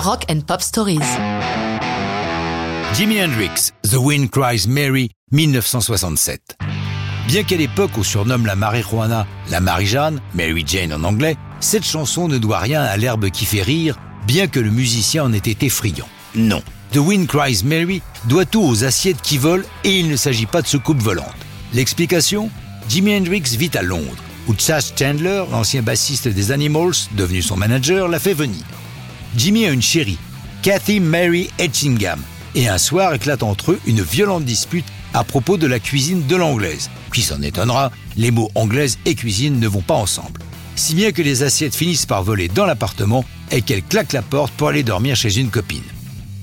Rock and Pop Stories. Jimi Hendrix, The Wind Cries Mary, 1967. Bien qu'à l'époque on surnomme la marijuana la Marie-Jeanne, Mary Jane en anglais, cette chanson ne doit rien à l'herbe qui fait rire, bien que le musicien en ait été friand. Non. The Wind Cries Mary doit tout aux assiettes qui volent et il ne s'agit pas de soucoupe volante. L'explication? Jimi Hendrix vit à Londres, où Chas Chandler, l'ancien bassiste des Animals, devenu son manager, l'a fait venir. Jimmy a une chérie, Kathy Mary Etchingham, et un soir éclate entre eux une violente dispute à propos de la cuisine de l'anglaise. Qui s'en étonnera, les mots anglaise et cuisine ne vont pas ensemble. Si bien que les assiettes finissent par voler dans l'appartement et qu'elle claque la porte pour aller dormir chez une copine.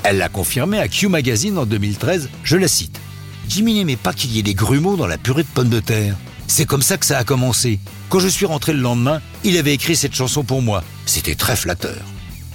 Elle l'a confirmé à Q Magazine en 2013, je la cite. Jimmy n'aimait pas qu'il y ait des grumeaux dans la purée de pommes de terre. C'est comme ça que ça a commencé. Quand je suis rentré le lendemain, il avait écrit cette chanson pour moi. C'était très flatteur.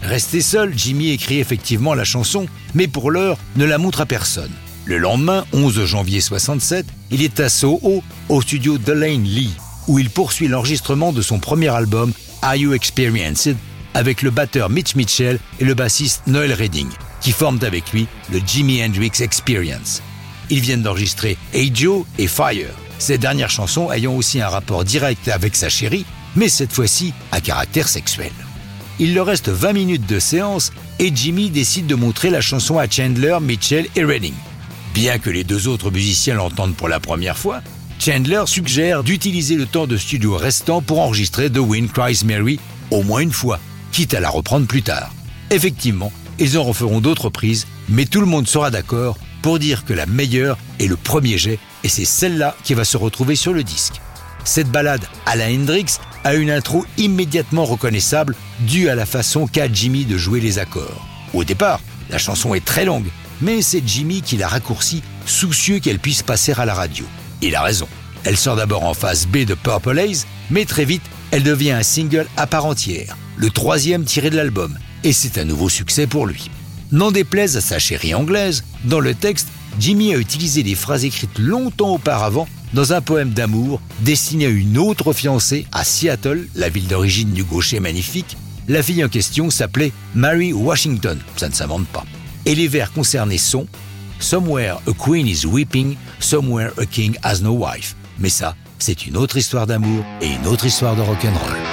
Resté seul, Jimmy écrit effectivement la chanson, mais pour l'heure ne la montre à personne. Le lendemain, 11 janvier 67, il est à Soho, au studio Lane Lee, où il poursuit l'enregistrement de son premier album, Are You Experienced, avec le batteur Mitch Mitchell et le bassiste Noel Redding, qui forment avec lui le Jimi Hendrix Experience. Ils viennent d'enregistrer Hey Joe et Fire, ces dernières chansons ayant aussi un rapport direct avec sa chérie, mais cette fois-ci à caractère sexuel. Il leur reste 20 minutes de séance et Jimmy décide de montrer la chanson à Chandler, Mitchell et Redding. Bien que les deux autres musiciens l'entendent pour la première fois, Chandler suggère d'utiliser le temps de studio restant pour enregistrer The Wind Cries Mary au moins une fois, quitte à la reprendre plus tard. Effectivement, ils en referont d'autres prises, mais tout le monde sera d'accord pour dire que la meilleure est le premier jet, et c'est celle-là qui va se retrouver sur le disque. Cette balade à la Hendrix a une intro immédiatement reconnaissable due à la façon qu'a Jimmy de jouer les accords. Au départ, la chanson est très longue, mais c'est Jimmy qui l'a raccourcie, soucieux qu'elle puisse passer à la radio. Il a raison. Elle sort d'abord en phase B de Purple Haze, mais très vite, elle devient un single à part entière, le troisième tiré de l'album, et c'est un nouveau succès pour lui. N'en déplaise à sa chérie anglaise, dans le texte, Jimmy a utilisé des phrases écrites longtemps auparavant dans un poème d'amour destiné à une autre fiancée à Seattle, la ville d'origine du gaucher magnifique. La fille en question s'appelait Mary Washington, ça ne s'invente pas. Et les vers concernés sont Somewhere a queen is weeping, somewhere a king has no wife. Mais ça, c'est une autre histoire d'amour et une autre histoire de rock'n'roll.